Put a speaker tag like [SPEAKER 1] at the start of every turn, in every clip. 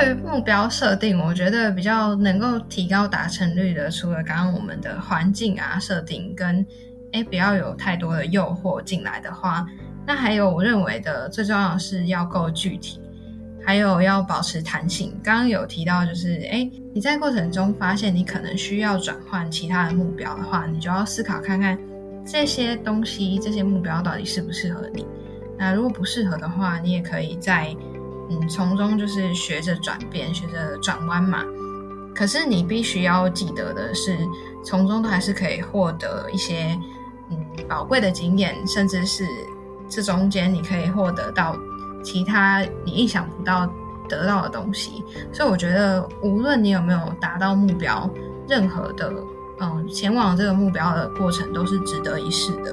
[SPEAKER 1] 对于目标设定，我觉得比较能够提高达成率的，除了刚刚我们的环境啊设定跟哎不要有太多的诱惑进来的话，那还有我认为的最重要的是要够具体，还有要保持弹性。刚刚有提到就是哎你在过程中发现你可能需要转换其他的目标的话，你就要思考看看这些东西这些目标到底适不适合你。那如果不适合的话，你也可以在。嗯，从中就是学着转变，学着转弯嘛。可是你必须要记得的是，从中都还是可以获得一些嗯宝贵的经验，甚至是这中间你可以获得到其他你意想不到得到的东西。所以我觉得，无论你有没有达到目标，任何的嗯前往这个目标的过程都是值得一试的。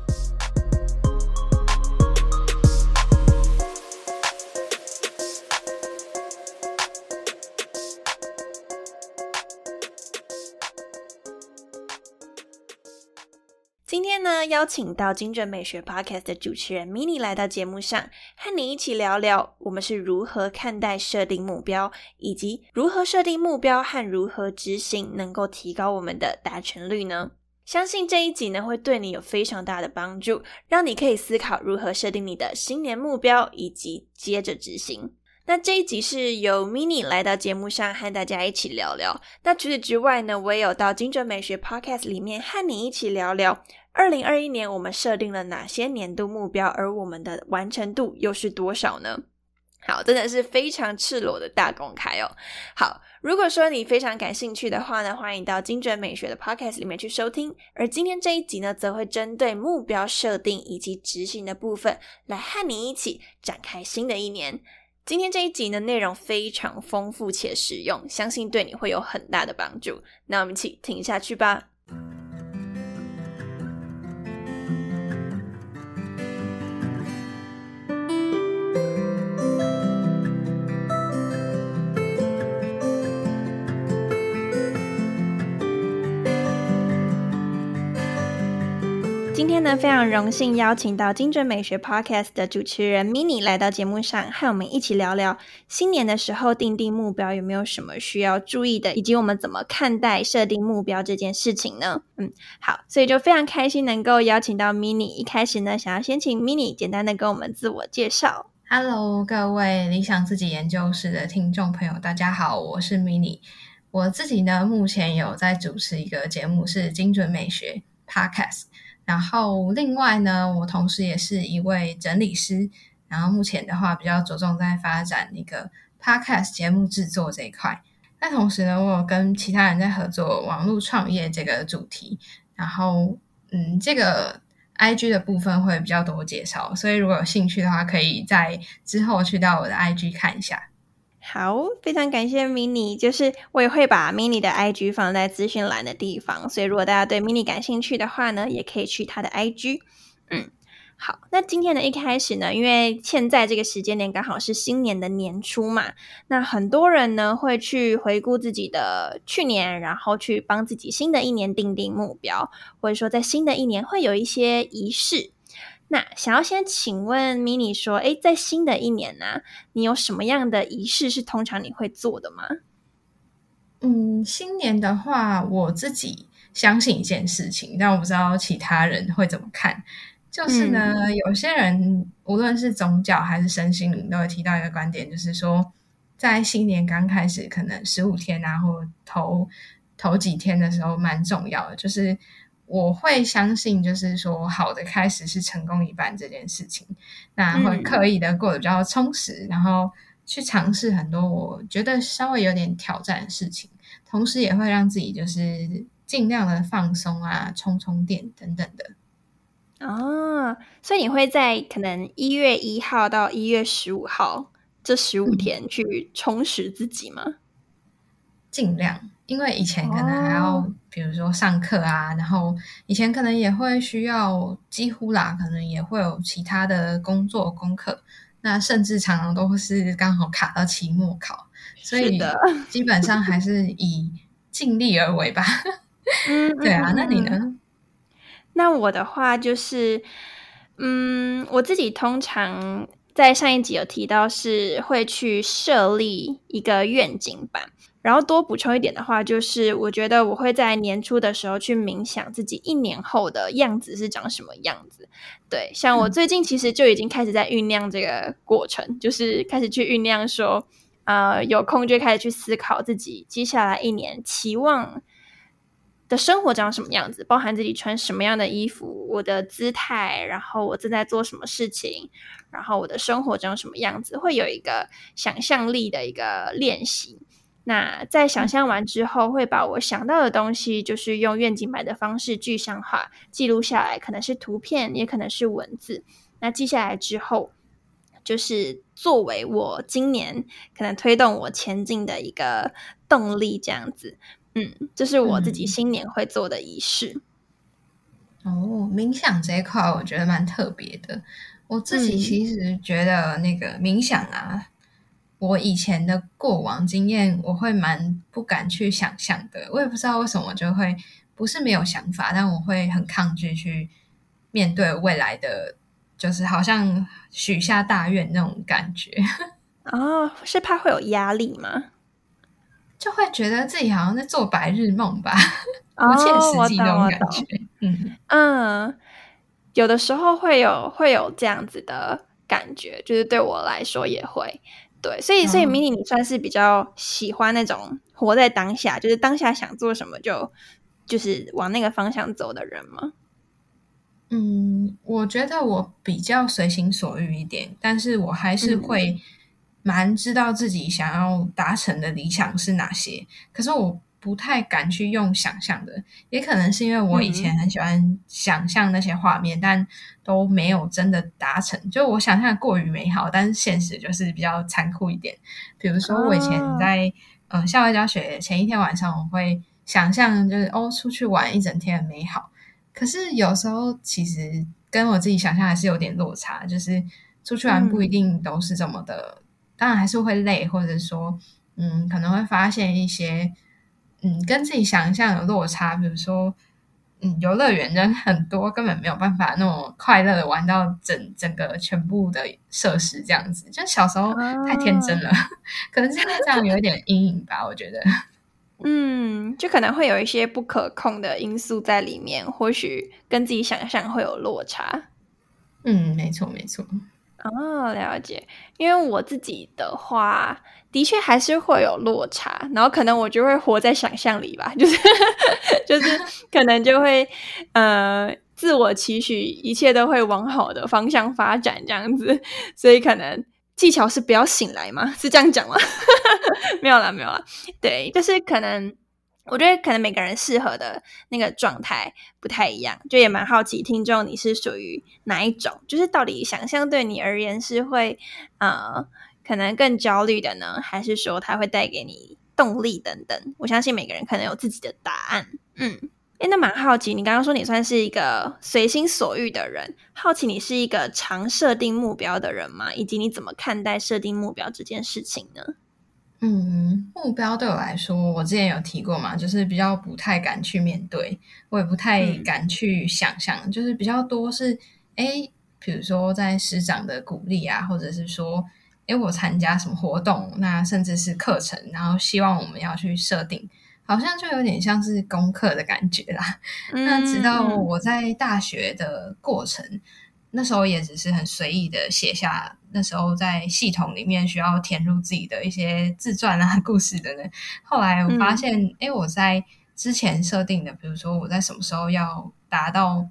[SPEAKER 2] 邀请到精准美学 Podcast 的主持人 Mini 来到节目上，和你一起聊聊我们是如何看待设定目标，以及如何设定目标和如何执行能够提高我们的达成率呢？相信这一集呢会对你有非常大的帮助，让你可以思考如何设定你的新年目标，以及接着执行。那这一集是由 Mini 来到节目上和大家一起聊聊。那除此之外呢，我也有到精准美学 Podcast 里面和你一起聊聊。二零二一年，我们设定了哪些年度目标？而我们的完成度又是多少呢？好，真的是非常赤裸的大公开哦。好，如果说你非常感兴趣的话呢，欢迎到精准美学的 Podcast 里面去收听。而今天这一集呢，则会针对目标设定以及执行的部分，来和你一起展开新的一年。今天这一集的内容非常丰富且实用，相信对你会有很大的帮助。那我们一起听下去吧。今天呢，非常荣幸邀请到精准美学 Podcast 的主持人 Mini 来到节目上，和我们一起聊聊新年的时候定定目标有没有什么需要注意的，以及我们怎么看待设定目标这件事情呢？嗯，好，所以就非常开心能够邀请到 Mini。一开始呢，想要先请 Mini 简单的跟我们自我介绍。
[SPEAKER 1] Hello，各位理想自己研究室的听众朋友，大家好，我是 Mini。我自己呢，目前有在主持一个节目，是精准美学 Podcast。然后另外呢，我同时也是一位整理师，然后目前的话比较着重在发展一个 podcast 节目制作这一块。那同时呢，我有跟其他人在合作网络创业这个主题。然后，嗯，这个 IG 的部分会比较多介绍，所以如果有兴趣的话，可以在之后去到我的 IG 看一下。
[SPEAKER 2] 好，非常感谢 Mini，就是我也会把 Mini 的 IG 放在资讯栏的地方，所以如果大家对 Mini 感兴趣的话呢，也可以去他的 IG。嗯，好，那今天呢一开始呢，因为现在这个时间点刚好是新年的年初嘛，那很多人呢会去回顾自己的去年，然后去帮自己新的一年定定目标，或者说在新的一年会有一些仪式。那想要先请问 Mini 说，哎，在新的一年呢，你有什么样的仪式是通常你会做的吗？
[SPEAKER 1] 嗯，新年的话，我自己相信一件事情，但我不知道其他人会怎么看。就是呢，有些人无论是宗教还是身心灵，都会提到一个观点，就是说，在新年刚开始，可能十五天啊，或头头几天的时候，蛮重要的，就是。我会相信，就是说，好的开始是成功一半这件事情。那会刻意的过得比较充实，然后去尝试很多我觉得稍微有点挑战的事情，同时也会让自己就是尽量的放松啊，充充电等等的。
[SPEAKER 2] 哦，所以你会在可能一月一号到一月十五号这十五天去充实自己吗？
[SPEAKER 1] 尽量，因为以前可能还要，比如说上课啊，然后以前可能也会需要，几乎啦，可能也会有其他的工作功课，那甚至常常都是刚好卡到期末考，所以基本上还是以尽力而为吧。嗯，对啊，那你呢？
[SPEAKER 2] 那我的话就是，嗯，我自己通常在上一集有提到是会去设立一个愿景版，然后多补充一点的话，就是我觉得我会在年初的时候去冥想自己一年后的样子是长什么样子。对，像我最近其实就已经开始在酝酿这个过程，就是开始去酝酿说，呃，有空就开始去思考自己接下来一年期望。的生活长什么样子，包含自己穿什么样的衣服，我的姿态，然后我正在做什么事情，然后我的生活长什么样子，会有一个想象力的一个练习。那在想象完之后，会把我想到的东西，就是用愿景版的方式具象化，记录下来，可能是图片，也可能是文字。那记下来之后，就是作为我今年可能推动我前进的一个动力，这样子。嗯，这是我自己新年会做的仪式。
[SPEAKER 1] 哦，冥想这一块我觉得蛮特别的。我自己其实觉得那个冥想啊，我以前的过往经验，我会蛮不敢去想象的。我也不知道为什么，就会不是没有想法，但我会很抗拒去面对未来的，就是好像许下大愿那种感觉。
[SPEAKER 2] 哦，是怕会有压力吗？
[SPEAKER 1] 就会觉得自己好像在做白日梦吧，不切实际那种感觉。嗯
[SPEAKER 2] 嗯，有的时候会有会有这样子的感觉，就是对我来说也会对。所以所以，mini 你算是比较喜欢那种活在当下，就是当下想做什么就就是往那个方向走的人吗？
[SPEAKER 1] 嗯，我觉得我比较随心所欲一点，但是我还是会。蛮知道自己想要达成的理想是哪些，可是我不太敢去用想象的，也可能是因为我以前很喜欢想象那些画面，但都没有真的达成。就我想象过于美好，但是现实就是比较残酷一点。比如说，我以前在嗯校外教学前一天晚上，我会想象就是哦出去玩一整天很美好，可是有时候其实跟我自己想象还是有点落差，就是出去玩不一定都是这么的。当然还是会累，或者说，嗯，可能会发现一些，嗯，跟自己想象有落差。比如说，嗯，游乐园人很多，根本没有办法那种快乐的玩到整整个全部的设施这样子。就小时候太天真了，可能现在这样有一点阴影吧。我觉得，
[SPEAKER 2] 嗯，就可能会有一些不可控的因素在里面，或许跟自己想象会有落差。
[SPEAKER 1] 嗯，没错，没错。
[SPEAKER 2] 哦，了解。因为我自己的话，的确还是会有落差，然后可能我就会活在想象里吧，就是就是可能就会呃自我期许，一切都会往好的方向发展这样子，所以可能技巧是不要醒来吗？是这样讲吗？没有啦，没有啦。对，就是可能。我觉得可能每个人适合的那个状态不太一样，就也蛮好奇听众你是属于哪一种，就是到底想象对你而言是会呃可能更焦虑的呢，还是说它会带给你动力等等？我相信每个人可能有自己的答案。嗯，诶，那蛮好奇，你刚刚说你算是一个随心所欲的人，好奇你是一个常设定目标的人吗？以及你怎么看待设定目标这件事情呢？
[SPEAKER 1] 嗯，目标对我来说，我之前有提过嘛，就是比较不太敢去面对，我也不太敢去想象，就是比较多是，哎，比如说在师长的鼓励啊，或者是说，哎，我参加什么活动，那甚至是课程，然后希望我们要去设定，好像就有点像是功课的感觉啦。那直到我在大学的过程。那时候也只是很随意的写下，那时候在系统里面需要填入自己的一些自传啊、故事等等。后来我发现，哎，我在之前设定的，比如说我在什么时候要达到，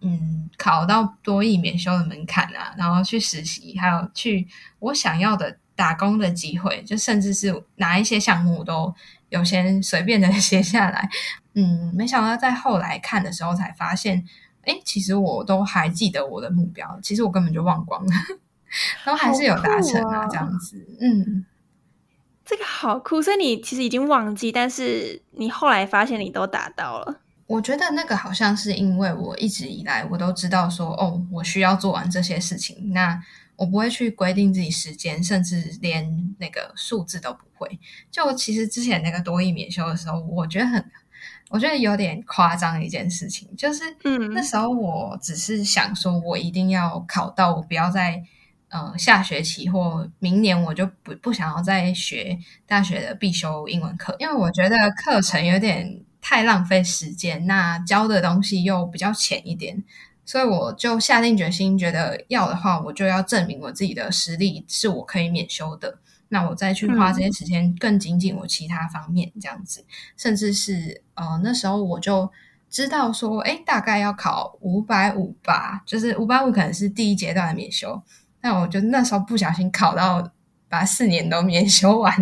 [SPEAKER 1] 嗯，考到多亿免修的门槛啊，然后去实习，还有去我想要的打工的机会，就甚至是哪一些项目都有先随便的 写下来。嗯，没想到在后来看的时候才发现，哎，其实我都还记得我的目标，其实我根本就忘光了，都还是有达成啊，这样子。嗯，
[SPEAKER 2] 这个好酷，所以你其实已经忘记，但是你后来发现你都达到了。
[SPEAKER 1] 我觉得那个好像是因为我一直以来我都知道说，哦，我需要做完这些事情，那我不会去规定自己时间，甚至连那个数字都不会。就其实之前那个多益免修的时候，我觉得很，我觉得有点夸张一件事情，就是，嗯，那时候我只是想说，我一定要考到，我不要再呃下学期或明年我就不不想要再学大学的必修英文课，因为我觉得课程有点。太浪费时间，那教的东西又比较浅一点，所以我就下定决心，觉得要的话，我就要证明我自己的实力是我可以免修的。那我再去花这些时间更精进我其他方面，这样子，甚至是呃那时候我就知道说，哎，大概要考五百五吧，就是五百五可能是第一阶段的免修。但我就那时候不小心考到把四年都免修完。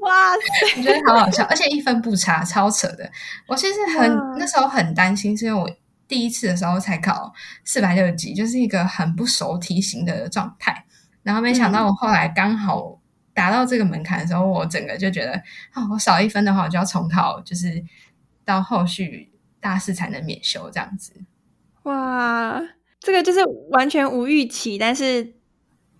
[SPEAKER 2] 哇塞！
[SPEAKER 1] 我觉得好好笑，而且一分不差，超扯的。我其实很那时候很担心，是因为我第一次的时候才考四百六十几，就是一个很不熟题型的状态。然后没想到我后来刚好达到这个门槛的时候，我整个就觉得啊，我少一分的话，我就要重考，就是到后续大四才能免修这样子。
[SPEAKER 2] 哇，这个就是完全无预期，但是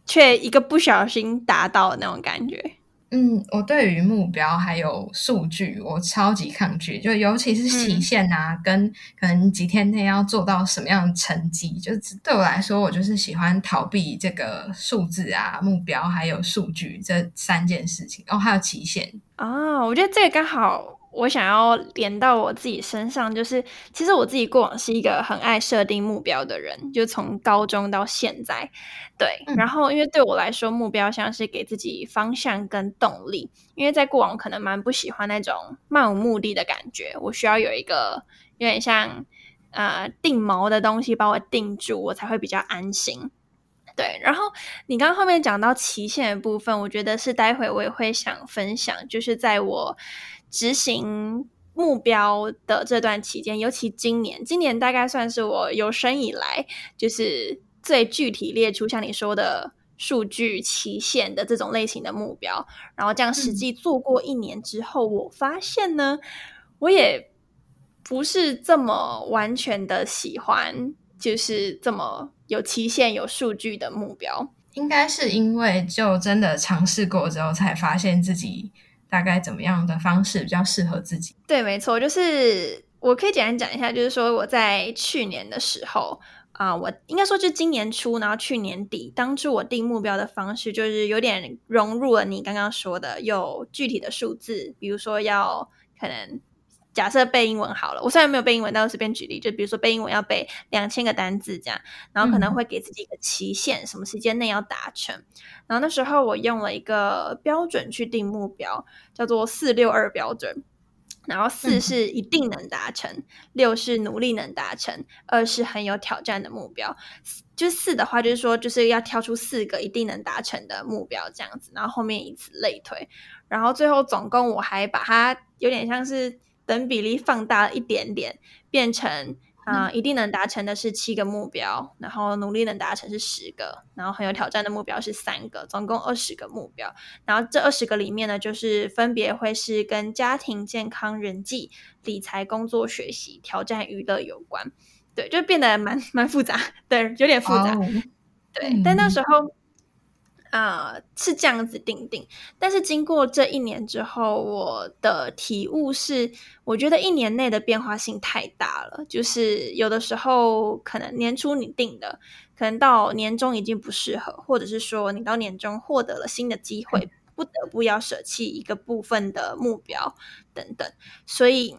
[SPEAKER 2] 却一个不小心达到的那种感觉。
[SPEAKER 1] 嗯，我对于目标还有数据，我超级抗拒，就尤其是期限啊，跟可能几天内要做到什么样的成绩，就对我来说，我就是喜欢逃避这个数字啊、目标还有数据这三件事情，哦，还有期限
[SPEAKER 2] 啊，我觉得这个刚好。我想要连到我自己身上，就是其实我自己过往是一个很爱设定目标的人，就从高中到现在，对。然后因为对我来说，目标像是给自己方向跟动力。因为在过往可能蛮不喜欢那种漫无目的的感觉，我需要有一个有点像呃定锚的东西把我定住，我才会比较安心。对。然后你刚刚后面讲到期限的部分，我觉得是待会我也会想分享，就是在我。执行目标的这段期间，尤其今年，今年大概算是我有生以来就是最具体列出像你说的数据期限的这种类型的目标。然后这样实际做过一年之后，我发现呢，我也不是这么完全的喜欢，就是这么有期限、有数据的目标。
[SPEAKER 1] 应该是因为就真的尝试过之后，才发现自己。大概怎么样的方式比较适合自己？
[SPEAKER 2] 对，没错，就是我可以简单讲一下，就是说我在去年的时候啊，我应该说就今年初，然后去年底，当初我定目标的方式就是有点融入了你刚刚说的有具体的数字，比如说要可能。假设背英文好了，我虽然没有背英文，但我随便举例，就比如说背英文要背两千个单字这样，然后可能会给自己一个期限，什么时间内要达成。然后那时候我用了一个标准去定目标，叫做四六二标准。然后四是一定能达成，六是努力能达成，二是很有挑战的目标。就四的话，就是说就是要挑出四个一定能达成的目标这样子，然后后面以此类推。然后最后总共我还把它有点像是。等比例放大一点点，变成啊，一定能达成的是七个目标，然后努力能达成是十个，然后很有挑战的目标是三个，总共二十个目标。然后这二十个里面呢，就是分别会是跟家庭、健康、人际、理财、工作、学习、挑战、娱乐有关。对，就变得蛮蛮复杂，对，有点复杂。对，但那时候。啊，是这样子定定，但是经过这一年之后，我的体悟是，我觉得一年内的变化性太大了。就是有的时候可能年初你定的，可能到年终已经不适合，或者是说你到年终获得了新的机会，不得不要舍弃一个部分的目标等等，所以。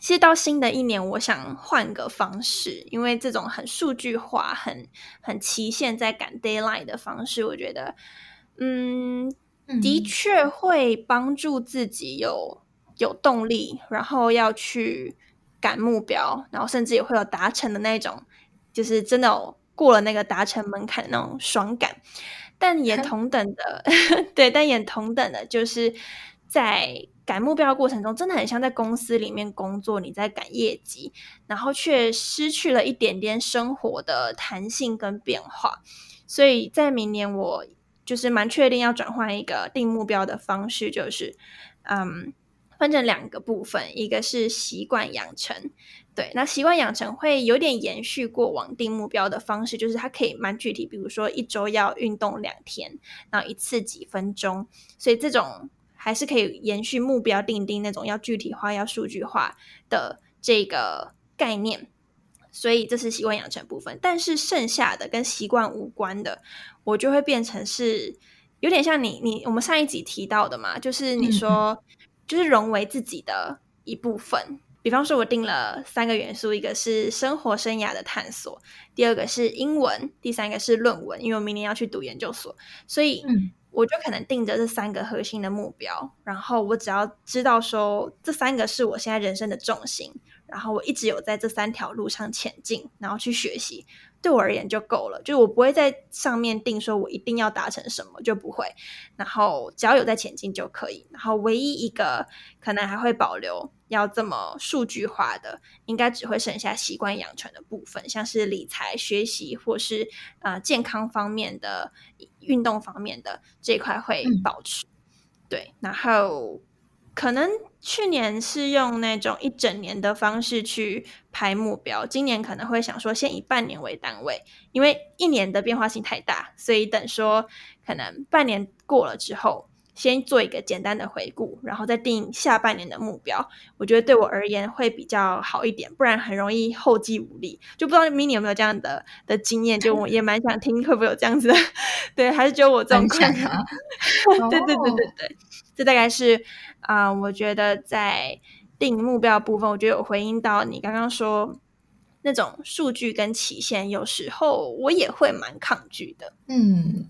[SPEAKER 2] 其实到新的一年，我想换个方式，因为这种很数据化、很很期限在赶 d a y l i g h t 的方式，我觉得，嗯，的确会帮助自己有有动力，然后要去赶目标，然后甚至也会有达成的那种，就是真的过了那个达成门槛的那种爽感。但也 同等的，对，但也同等的，就是在赶目标的过程中，真的很像在公司里面工作，你在赶业绩，然后却失去了一点点生活的弹性跟变化。所以在明年，我就是蛮确定要转换一个定目标的方式，就是嗯。分成两个部分，一个是习惯养成，对，那习惯养成会有点延续过往定目标的方式，就是它可以蛮具体，比如说一周要运动两天，然后一次几分钟，所以这种还是可以延续目标定定那种要具体化、要数据化的这个概念，所以这是习惯养成部分。但是剩下的跟习惯无关的，我就会变成是有点像你你我们上一集提到的嘛，就是你说。就是融为自己的一部分。比方说，我定了三个元素，一个是生活生涯的探索，第二个是英文，第三个是论文。因为我明年要去读研究所，所以我就可能定着这三个核心的目标。然后我只要知道说，这三个是我现在人生的重心。然后我一直有在这三条路上前进，然后去学习。对我而言就够了，就是我不会在上面定说我一定要达成什么，就不会。然后只要有在前进就可以。然后唯一一个可能还会保留要这么数据化的，应该只会剩下习惯养成的部分，像是理财、学习或是呃健康方面的、运动方面的这一块会保持。对，然后。可能去年是用那种一整年的方式去排目标，今年可能会想说先以半年为单位，因为一年的变化性太大，所以等说可能半年过了之后，先做一个简单的回顾，然后再定下半年的目标。我觉得对我而言会比较好一点，不然很容易后继无力。就不知道 mini 有没有这样的的经验？就我也蛮想听，会不会有这样子的？对，还是只有我这种困扰？对对对对对，这大概是。啊，我觉得在定目标部分，我觉得有回应到你刚刚说那种数据跟期限，有时候我也会蛮抗拒的。嗯。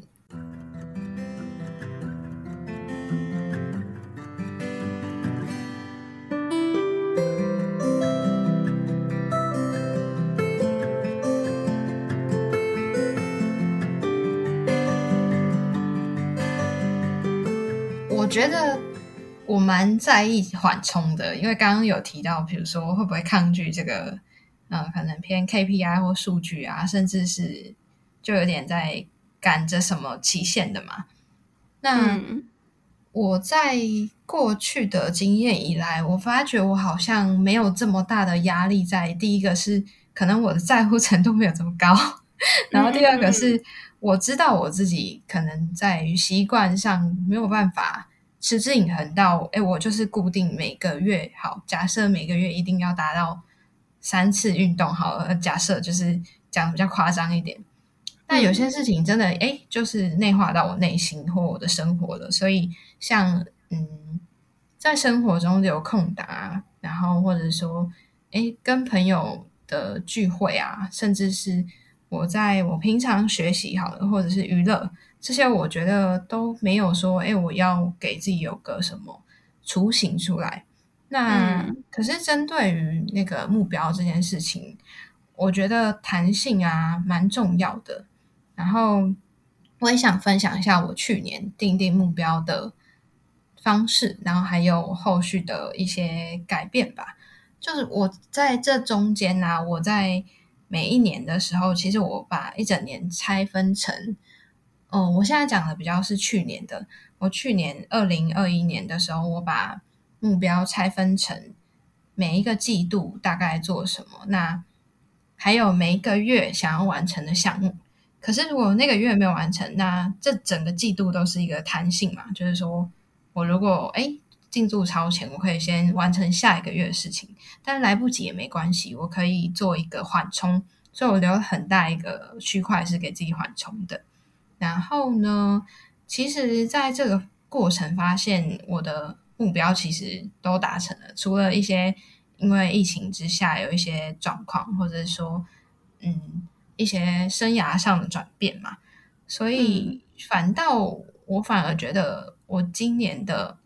[SPEAKER 1] 觉得。我蛮在意缓冲的，因为刚刚有提到，比如说会不会抗拒这个，呃，可能偏 KPI 或数据啊，甚至是就有点在赶着什么期限的嘛。那我在过去的经验以来，我发觉我好像没有这么大的压力。在第一个是可能我的在乎程度没有这么高，然后第二个是我知道我自己可能在于习惯上没有办法。持之以恒到，哎，我就是固定每个月好，假设每个月一定要达到三次运动，好了，假设就是讲比较夸张一点。但有些事情真的，哎，就是内化到我内心或我的生活了。所以，像嗯，在生活中有空档，然后或者说，哎，跟朋友的聚会啊，甚至是我在我平常学习好了，或者是娱乐。这些我觉得都没有说，哎，我要给自己有个什么雏形出来。那可是针对于那个目标这件事情，我觉得弹性啊蛮重要的。然后我也想分享一下我去年定定目标的方式，然后还有后续的一些改变吧。就是我在这中间呢，我在每一年的时候，其实我把一整年拆分成。哦，我现在讲的比较是去年的。我去年二零二一年的时候，我把目标拆分成每一个季度大概做什么，那还有每一个月想要完成的项目。可是如果那个月没有完成，那这整个季度都是一个弹性嘛，就是说我如果哎进度超前，我可以先完成下一个月的事情，但来不及也没关系，我可以做一个缓冲，所以我留了很大一个区块是给自己缓冲的。然后呢？其实，在这个过程发现，我的目标其实都达成了，除了一些因为疫情之下有一些状况，或者说，嗯，一些生涯上的转变嘛。所以，反倒我反而觉得，我今年的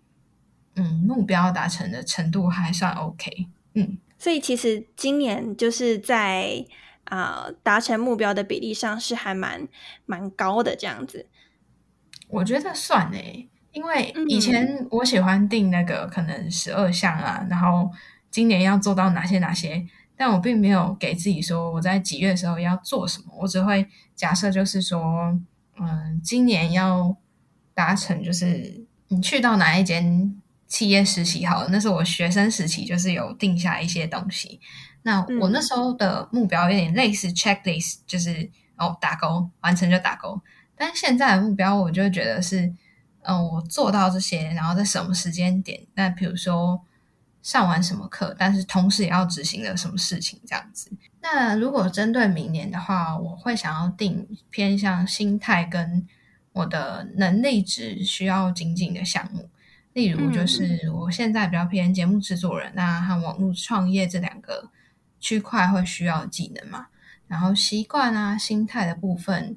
[SPEAKER 1] 嗯目标达成的程度还算 OK。嗯，
[SPEAKER 2] 所以其实今年就是在。啊，达成目标的比例上是还蛮蛮高的这样子。
[SPEAKER 1] 我觉得算诶，因为以前我喜欢定那个可能十二项啊，然后今年要做到哪些哪些，但我并没有给自己说我在几月的时候要做什么，我只会假设就是说，嗯，今年要达成，就是你去到哪一间企业实习好了，那是我学生时期就是有定下一些东西。那我那时候的目标有点类似 checklist，就是哦打勾完成就打勾。但现在的目标，我就觉得是，嗯，我做到这些，然后在什么时间点？那比如说上完什么课，但是同时也要执行了什么事情这样子。那如果针对明年的话，我会想要定偏向心态跟我的能力值需要精进的项目。例如，就是我现在比较偏节目制作人那和网络创业这两个。区块会需要技能嘛？然后习惯啊、心态的部分，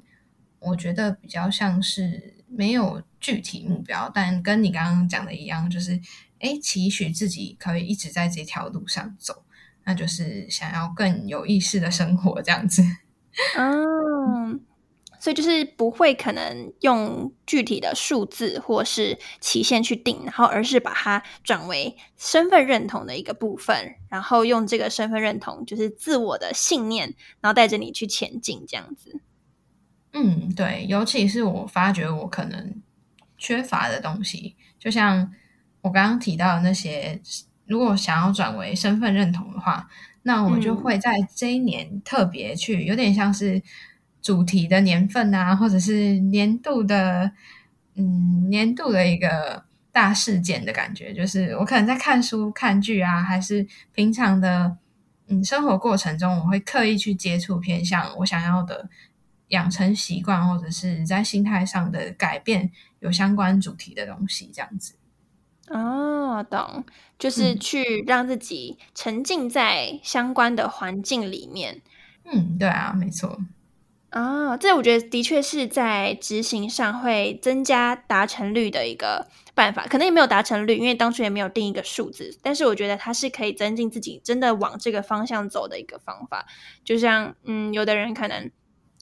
[SPEAKER 1] 我觉得比较像是没有具体目标，但跟你刚刚讲的一样，就是哎，期许自己可以一直在这条路上走，那就是想要更有意识的生活这样子。
[SPEAKER 2] 嗯。所以就是不会可能用具体的数字或是期限去定，然后而是把它转为身份认同的一个部分，然后用这个身份认同就是自我的信念，然后带着你去前进这样子。
[SPEAKER 1] 嗯，对，尤其是我发觉我可能缺乏的东西，就像我刚刚提到的那些，如果想要转为身份认同的话，那我就会在这一年特别去，有点像是。主题的年份啊，或者是年度的，嗯，年度的一个大事件的感觉，就是我可能在看书、看剧啊，还是平常的嗯生活过程中，我会刻意去接触偏向我想要的养成习惯，或者是在心态上的改变有相关主题的东西，这样子。
[SPEAKER 2] 哦，懂，就是去让自己沉浸在相关的环境里面。
[SPEAKER 1] 嗯，对啊，没错。
[SPEAKER 2] 啊，这我觉得的确是在执行上会增加达成率的一个办法，可能也没有达成率，因为当初也没有定一个数字。但是我觉得它是可以增进自己真的往这个方向走的一个方法。就像，嗯，有的人可能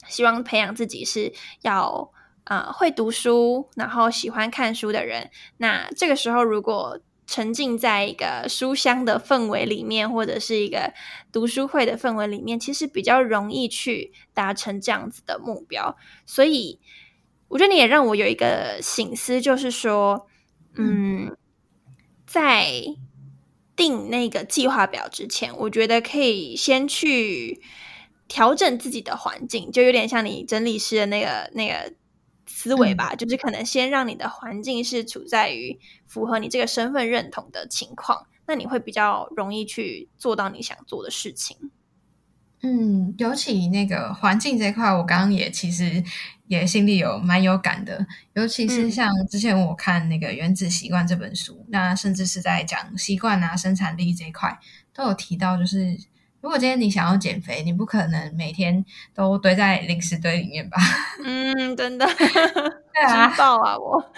[SPEAKER 2] 希望培养自己是要啊会读书，然后喜欢看书的人，那这个时候如果。沉浸在一个书香的氛围里面，或者是一个读书会的氛围里面，其实比较容易去达成这样子的目标。所以，我觉得你也让我有一个醒思，就是说，嗯，在定那个计划表之前，我觉得可以先去调整自己的环境，就有点像你整理师的那个那个。思维吧，就是可能先让你的环境是处在于符合你这个身份认同的情况，那你会比较容易去做到你想做的事情。
[SPEAKER 1] 嗯，尤其那个环境这块，我刚刚也其实也心里有蛮有感的。尤其是像之前我看那个《原子习惯》这本书，那甚至是在讲习惯啊、生产力这一块，都有提到，就是。如果今天你想要减肥，你不可能每天都堆在零食堆里面吧？
[SPEAKER 2] 嗯，真的，
[SPEAKER 1] 对啊，
[SPEAKER 2] 爆啊！我，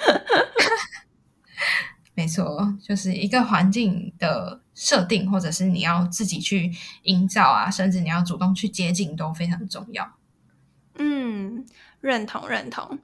[SPEAKER 1] 没错，就是一个环境的设定，或者是你要自己去营造啊，甚至你要主动去接近，都非常重要。
[SPEAKER 2] 嗯，认同认同。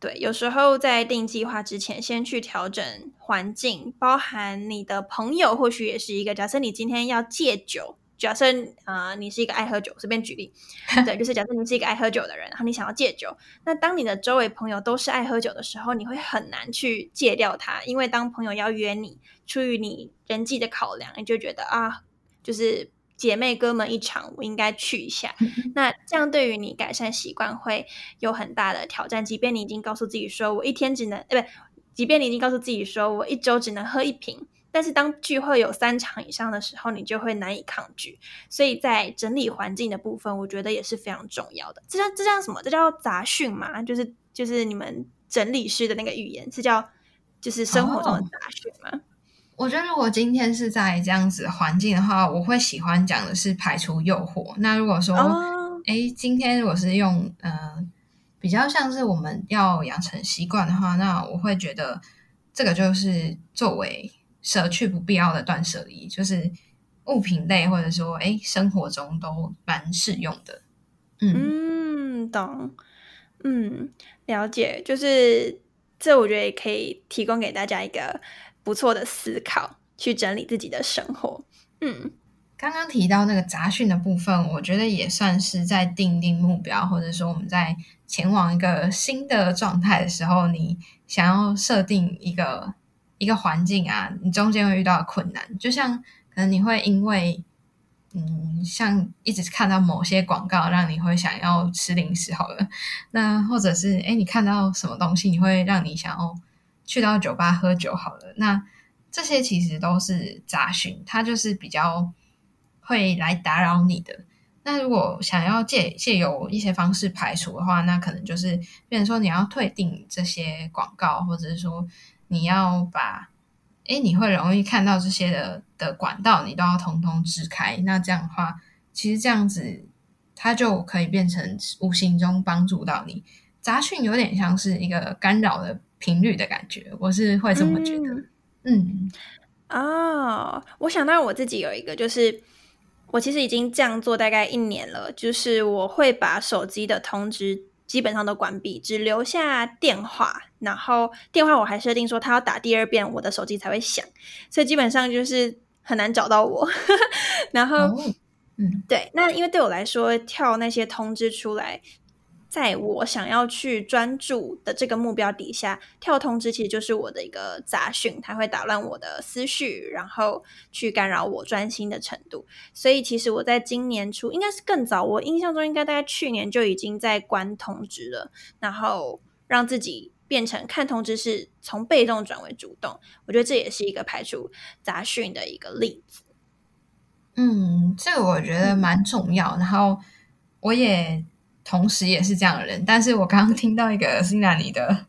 [SPEAKER 2] 对，有时候在定计划之前，先去调整环境，包含你的朋友，或许也是一个。假设你今天要戒酒。假设啊，你是一个爱喝酒，随便举例，对，就是假设你是一个爱喝酒的人，然后你想要戒酒，那当你的周围朋友都是爱喝酒的时候，你会很难去戒掉它，因为当朋友要约你，出于你人际的考量，你就觉得啊，就是姐妹哥们一场，我应该去一下。那这样对于你改善习惯会有很大的挑战，即便你已经告诉自己说我一天只能，哎，不，即便你已经告诉自己说我一周只能喝一瓶。但是当聚会有三场以上的时候，你就会难以抗拒。所以在整理环境的部分，我觉得也是非常重要的。这叫这叫什么？这叫杂讯嘛？就是就是你们整理师的那个语言是叫就是生活中的杂讯吗？
[SPEAKER 1] 我觉得如果今天是在这样子环境的话，我会喜欢讲的是排除诱惑。那如果说，哎，今天如果是用呃比较像是我们要养成习惯的话，那我会觉得这个就是作为。舍去不必要的断舍离，就是物品类，或者说，哎，生活中都蛮适用的。
[SPEAKER 2] 嗯，懂。嗯，了解。就是这我觉得也可以提供给大家一个不错的思考，去整理自己的生活。嗯，
[SPEAKER 1] 刚刚提到那个杂讯的部分，我觉得也算是在定定目标，或者说我们在前往一个新的状态的时候，你想要设定一个一个环境啊，你中间会遇到困难，就像可能你会因为。嗯，像一直看到某些广告，让你会想要吃零食好了。那或者是哎，你看到什么东西，你会让你想要去到酒吧喝酒好了。那这些其实都是杂讯，它就是比较会来打扰你的。那如果想要借借由一些方式排除的话，那可能就是，变成说你要退订这些广告，或者是说你要把。哎，你会容易看到这些的的管道，你都要通通支开。那这样的话，其实这样子，它就可以变成无形中帮助到你。杂讯有点像是一个干扰的频率的感觉，我是会这么觉得。嗯，
[SPEAKER 2] 啊，我想到我自己有一个，就是我其实已经这样做大概一年了，就是我会把手机的通知。基本上都关闭，只留下电话。然后电话我还设定说，他要打第二遍，我的手机才会响。所以基本上就是很难找到我。然后，嗯，对，那因为对我来说，跳那些通知出来。在我想要去专注的这个目标底下，跳通知其实就是我的一个杂讯，它会打乱我的思绪，然后去干扰我专心的程度。所以其实我在今年初，应该是更早，我印象中应该大概去年就已经在关通知了，然后让自己变成看通知是从被动转为主动。我觉得这也是一个排除杂讯的一个例子。
[SPEAKER 1] 嗯，这个我觉得蛮重要。然后我也。同时也是这样的人，但是我刚刚听到一个 是那你的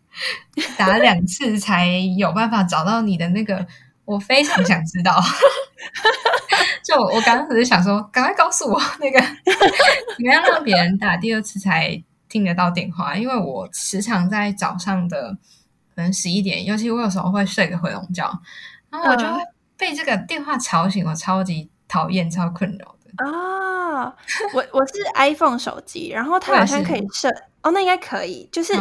[SPEAKER 1] 打两次才有办法找到你的那个，我非常想知道。就我刚刚只是想说，赶快告诉我那个，怎么样让别人打第二次才听得到电话？因为我时常在早上的可能十一点，尤其我有时候会睡个回笼觉，然后我就会被这个电话吵醒，我超级讨厌，超困扰。
[SPEAKER 2] 啊，我我是 iPhone 手机，然后它好像可以设哦，那应该可以。就是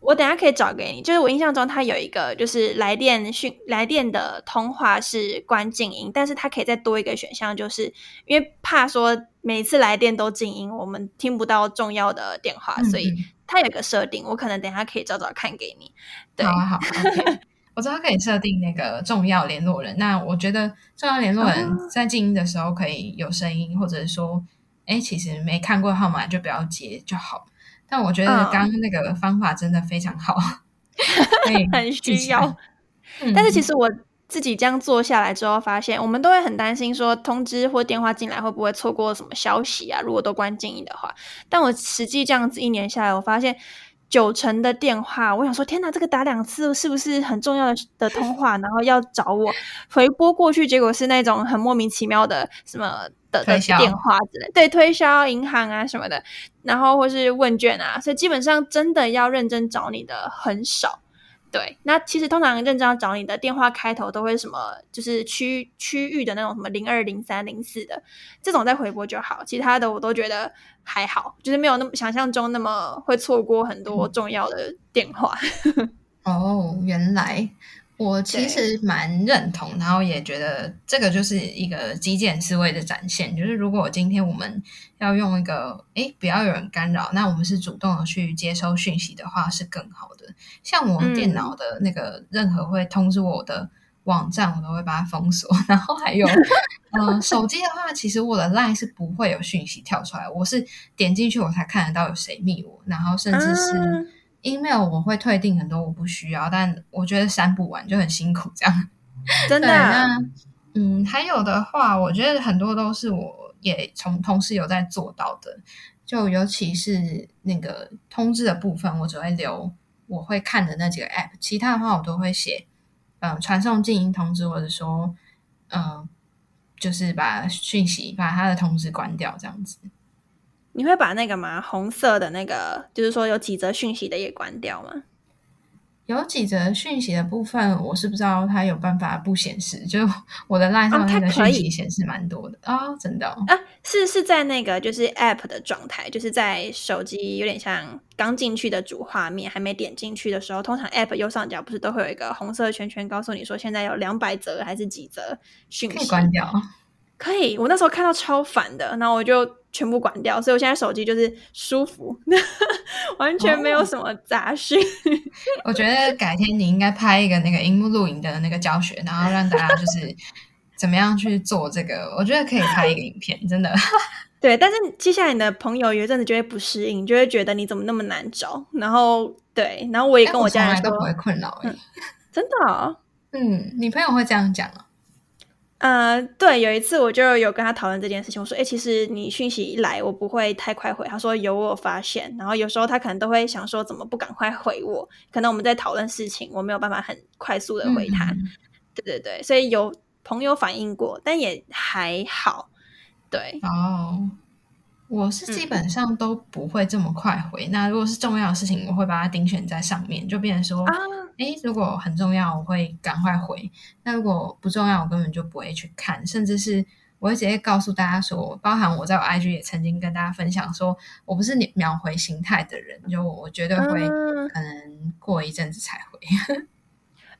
[SPEAKER 2] 我等下可以找给你。就是我印象中它有一个，就是来电讯来电的通话是关静音，但是它可以再多一个选项，就是因为怕说每次来电都静音，我们听不到重要的电话，所以它有个设定，我可能等下可以找找看给你。对，
[SPEAKER 1] 好好。我知道可以设定那个重要联络人，那我觉得重要联络人在静音的时候可以有声音，或者是说，哎，其实没看过号码就不要接就好。但我觉得刚刚那个方法真的非常好，
[SPEAKER 2] 很需要。但是其实我自己这样做下来之后，发现我们都会很担心说通知或电话进来会不会错过什么消息啊？如果都关静音的话，但我实际这样子一年下来，我发现。九成的电话，我想说，天哪，这个打两次是不是很重要的的通话？然后要找我回拨过去，结果是那种很莫名其妙的什么的的电话之类，对，推销银行啊什么的，然后或是问卷啊，所以基本上真的要认真找你的很少。对，那其实通常认真要找你的电话开头都会什么，就是区区域的那种什么零二零三零四的这种再回拨就好，其他的我都觉得还好，就是没有那么想象中那么会错过很多重要的电话。
[SPEAKER 1] 哦，原来。我其实蛮认同，然后也觉得这个就是一个基建思维的展现。就是如果今天我们要用一个诶不要有人干扰，那我们是主动的去接收讯息的话，是更好的。像我电脑的那个任何会通知我的网站，我都会把它封锁。然后还有，嗯，手机的话，其实我的 LINE 是不会有讯息跳出来，我是点进去我才看得到有谁密我，然后甚至是。email 我会退订很多我不需要，但我觉得删不完就很辛苦，这样
[SPEAKER 2] 真的。
[SPEAKER 1] 那嗯，还有的话，我觉得很多都是我也从同事有在做到的，就尤其是那个通知的部分，我只会留我会看的那几个 app，其他的话我都会写嗯传送静音通知，或者说嗯就是把讯息把他的通知关掉这样子。
[SPEAKER 2] 你会把那个吗？红色的那个，就是说有几则讯息的也关掉吗？
[SPEAKER 1] 有几则讯息的部分，我是不知道它有办法不显示，就我的 line 上那个讯息显示蛮多的啊，真的
[SPEAKER 2] 啊，是是在那个就是 app 的状态，就是在手机有点像刚进去的主画面，还没点进去的时候，通常 app 右上角不是都会有一个红色圈圈，告诉你说现在有两百则还是几则讯息，
[SPEAKER 1] 可以关掉。
[SPEAKER 2] 可以，我那时候看到超烦的，然后我就全部关掉，所以我现在手机就是舒服，完全没有什么杂讯。
[SPEAKER 1] 我觉得改天你应该拍一个那个荧幕录影的那个教学，然后让大家就是怎么样去做这个，我觉得可以拍一个影片，真的。
[SPEAKER 2] 对，但是接下来你的朋友有一阵子就会不适应，就会觉得你怎么那么难找，然后对，然后我也跟我家人
[SPEAKER 1] 都不会困扰，
[SPEAKER 2] 真的，
[SPEAKER 1] 嗯，你朋友会这样讲啊？
[SPEAKER 2] 呃，对，有一次我就有跟他讨论这件事情，我说，哎，其实你讯息一来，我不会太快回。他说有我发现，然后有时候他可能都会想说，怎么不赶快回我？可能我们在讨论事情，我没有办法很快速的回他。对对对，所以有朋友反映过，但也还好。对
[SPEAKER 1] 哦，我是基本上都不会这么快回。那如果是重要的事情，我会把它顶选在上面，就变成说。哎，如果很重要，我会赶快回；那如果不重要，我根本就不会去看，甚至是我会直接告诉大家说，包含我在我 IG 也曾经跟大家分享说，我不是秒回形态的人，就我绝对会可能过一阵子才回。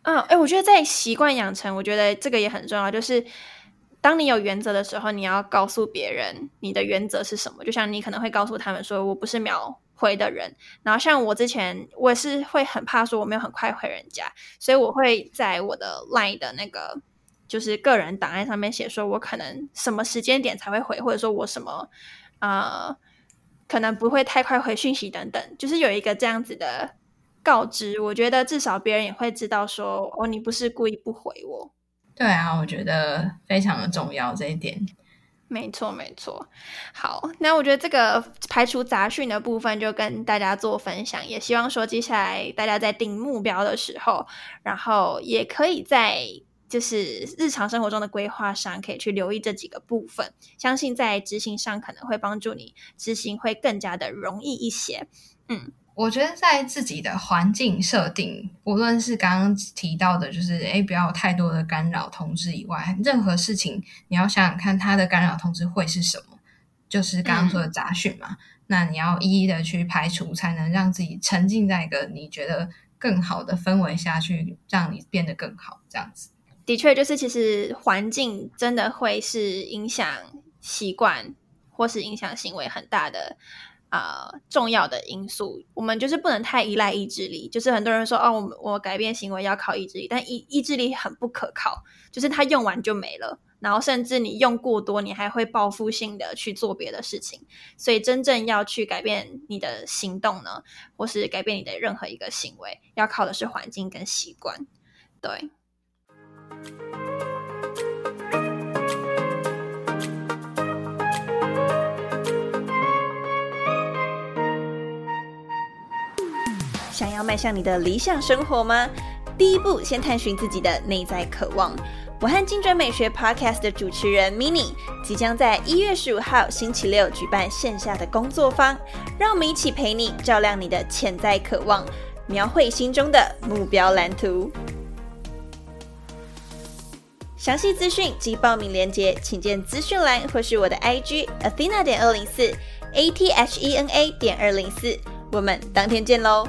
[SPEAKER 2] 嗯，哎，我觉得在习惯养成，我觉得这个也很重要，就是当你有原则的时候，你要告诉别人你的原则是什么。就像你可能会告诉他们说，我不是秒。回的人，然后像我之前，我也是会很怕说我没有很快回人家，所以我会在我的 LINE 的那个就是个人档案上面写说，我可能什么时间点才会回，或者说我什么呃可能不会太快回讯息等等，就是有一个这样子的告知，我觉得至少别人也会知道说，哦，你不是故意不回我。
[SPEAKER 1] 对啊，我觉得非常的重要这一点。
[SPEAKER 2] 没错，没错。好，那我觉得这个排除杂讯的部分就跟大家做分享，也希望说接下来大家在定目标的时候，然后也可以在就是日常生活中的规划上，可以去留意这几个部分，相信在执行上可能会帮助你执行会更加的容易一些。嗯。
[SPEAKER 1] 我觉得在自己的环境设定，无论是刚刚提到的，就是诶不要有太多的干扰通知以外，任何事情你要想想看，它的干扰通知会是什么？就是刚刚说的杂讯嘛。那你要一一的去排除，才能让自己沉浸在一个你觉得更好的氛围下去，让你变得更好。这样子，
[SPEAKER 2] 的确，就是其实环境真的会是影响习惯或是影响行为很大的。啊，重要的因素，我们就是不能太依赖意志力。就是很多人说，哦，我我改变行为要靠意志力，但意意志力很不可靠，就是它用完就没了，然后甚至你用过多，你还会报复性的去做别的事情。所以，真正要去改变你的行动呢，或是改变你的任何一个行为，要靠的是环境跟习惯。对。想要迈向你的理想生活吗？第一步，先探寻自己的内在渴望。我和精准美学 Podcast 的主持人 Mini 即将在一月十五号星期六举办线下的工作坊，让我们一起陪你照亮你的潜在渴望，描绘心中的目标蓝图。详细资讯及报名链接，请见资讯栏或是我的 IG Athena 点二零四 A T H E N A 点二零四。我们当天见喽！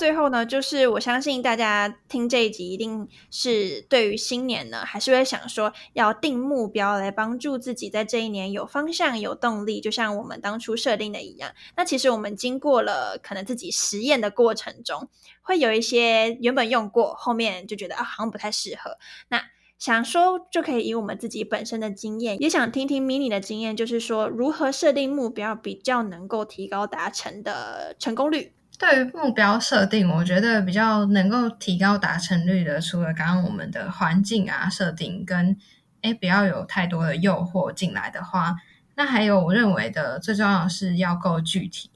[SPEAKER 2] 最后呢，就是我相信大家听这一集，一定是对于新年呢，还是会想说要定目标来帮助自己在这一年有方向、有动力，就像我们当初设定的一样。那其实我们经过了可能自己实验的过程中，会有一些原本用过，后面就觉得啊好像不太适合。那想说就可以以我们自己本身的经验，也想听听 mini 的经验，就是说如何设定目标比较能够提高达成的成功率。
[SPEAKER 1] 对于目标设定，我觉得比较能够提高达成率的，除了刚刚我们的环境啊设定跟哎不要有太多的诱惑进来的话，那还有我认为的最重要的是要够具体。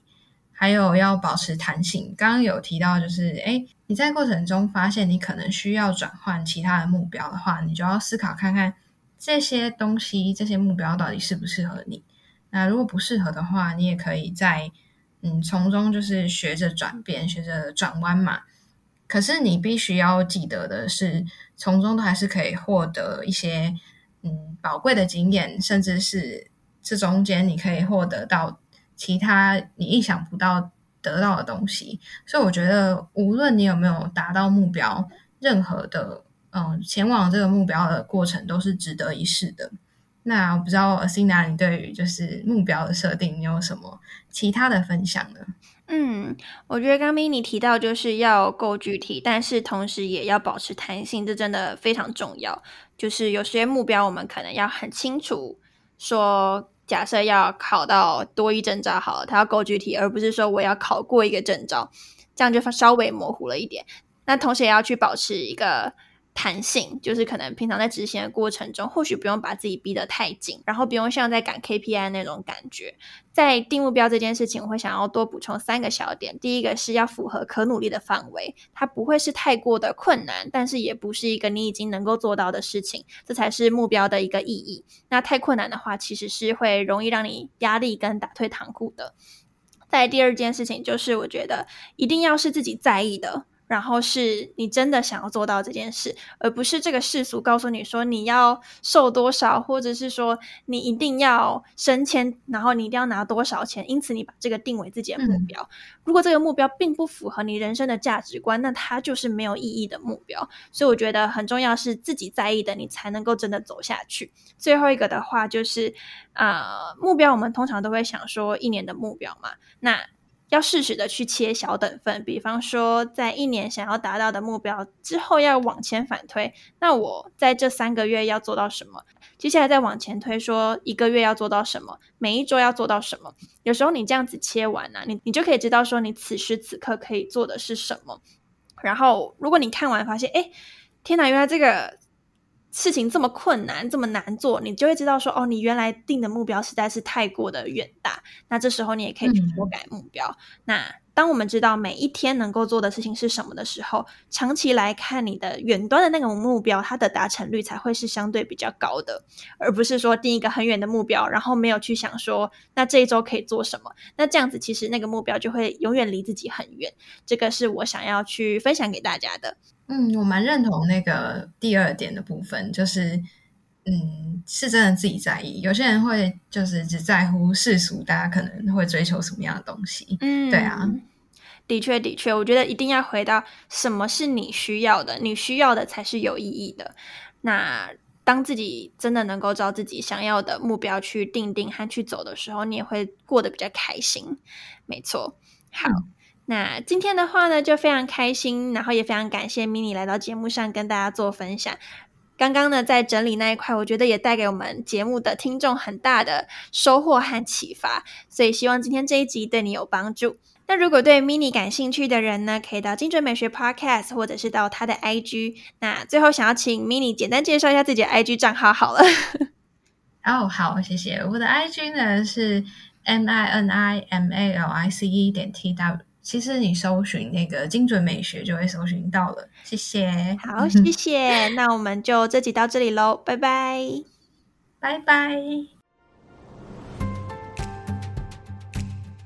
[SPEAKER 1] 还有要保持弹性。刚刚有提到，就是哎，你在过程中发现你可能需要转换其他的目标的话，你就要思考看看这些东西、这些目标到底适不适合你。那如果不适合的话，你也可以在嗯从中就是学着转变、学着转弯嘛。可是你必须要记得的是，从中都还是可以获得一些嗯宝贵的经验，甚至是这中间你可以获得到其他你意想不到得到的东西。所以我觉得，无论你有没有达到目标，任何的嗯前往这个目标的过程都是值得一试的。那我不知道 a s i n a 你对于就是目标的设定，你有什么其他的分享呢？
[SPEAKER 2] 嗯，我觉得刚咪你提到就是要够具体，但是同时也要保持弹性，这真的非常重要。就是有些目标我们可能要很清楚，说假设要考到多一证照，好了，它要够具体，而不是说我要考过一个证照，这样就稍微模糊了一点。那同时也要去保持一个。弹性就是可能平常在执行的过程中，或许不用把自己逼得太紧，然后不用像在赶 KPI 那种感觉。在定目标这件事情，我会想要多补充三个小点。第一个是要符合可努力的范围，它不会是太过的困难，但是也不是一个你已经能够做到的事情，这才是目标的一个意义。那太困难的话，其实是会容易让你压力跟打退堂鼓的。在第二件事情，就是我觉得一定要是自己在意的。然后是你真的想要做到这件事，而不是这个世俗告诉你说你要瘦多少，或者是说你一定要升迁，然后你一定要拿多少钱，因此你把这个定为自己的目标。如果这个目标并不符合你人生的价值观，那它就是没有意义的目标。所以我觉得很重要是自己在意的，你才能够真的走下去。最后一个的话就是，呃，目标我们通常都会想说一年的目标嘛，那。要适时的去切小等份，比方说，在一年想要达到的目标之后，要往前反推。那我在这三个月要做到什么？接下来再往前推，说一个月要做到什么？每一周要做到什么？有时候你这样子切完呢，你你就可以知道说，你此时此刻可以做的是什么。然后，如果你看完发现，哎，天哪，原来这个。事情这么困难，这么难做，你就会知道说，哦，你原来定的目标实在是太过的远大。那这时候你也可以去修改目标。那当我们知道每一天能够做的事情是什么的时候，长期来看，你的远端的那个目标，它的达成率才会是相对比较高的，而不是说定一个很远的目标，然后没有去想说，那这一周可以做什么？那这样子其实那个目标就会永远离自己很远。这个是我想要去分享给大家的。
[SPEAKER 1] 嗯，我蛮认同那个第二点的部分，就是，嗯，是真的自己在意。有些人会就是只在乎世俗，大家可能会追求什么样的东西。嗯，对啊，
[SPEAKER 2] 的确的确，我觉得一定要回到什么是你需要的，你需要的才是有意义的。那当自己真的能够照自己想要的目标去定定和去走的时候，你也会过得比较开心。没错，好。那今天的话呢，就非常开心，然后也非常感谢 mini 来到节目上跟大家做分享。刚刚呢，在整理那一块，我觉得也带给我们节目的听众很大的收获和启发，所以希望今天这一集对你有帮助。那如果对 mini 感兴趣的人呢，可以到精准美学 podcast，或者是到他的 IG。那最后想要请 mini 简单介绍一下自己的 IG 账号好了。
[SPEAKER 1] 哦，好，谢谢。我的 IG 呢是 m i n i m a l i c e 点 t w。其实你搜寻那个精准美学就会搜寻到了，谢谢。
[SPEAKER 2] 好，谢谢。那我们就这集到这里喽，拜拜，
[SPEAKER 1] 拜拜。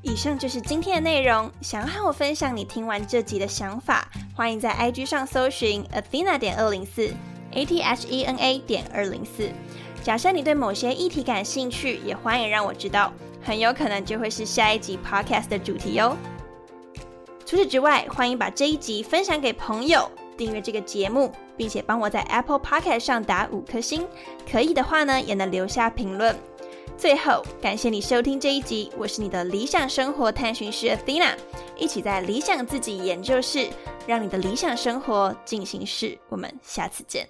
[SPEAKER 2] 以上就是今天的内容。想要和我分享你听完这集的想法，欢迎在 IG 上搜寻 Athena 点二零四 A T H E N A 点二零四。假设你对某些议题感兴趣，也欢迎让我知道，很有可能就会是下一集 Podcast 的主题哟。除此之外，欢迎把这一集分享给朋友，订阅这个节目，并且帮我在 Apple Podcast 上打五颗星。可以的话呢，也能留下评论。最后，感谢你收听这一集，我是你的理想生活探寻师 Athena，一起在理想自己研究室，让你的理想生活进行式。我们下次见。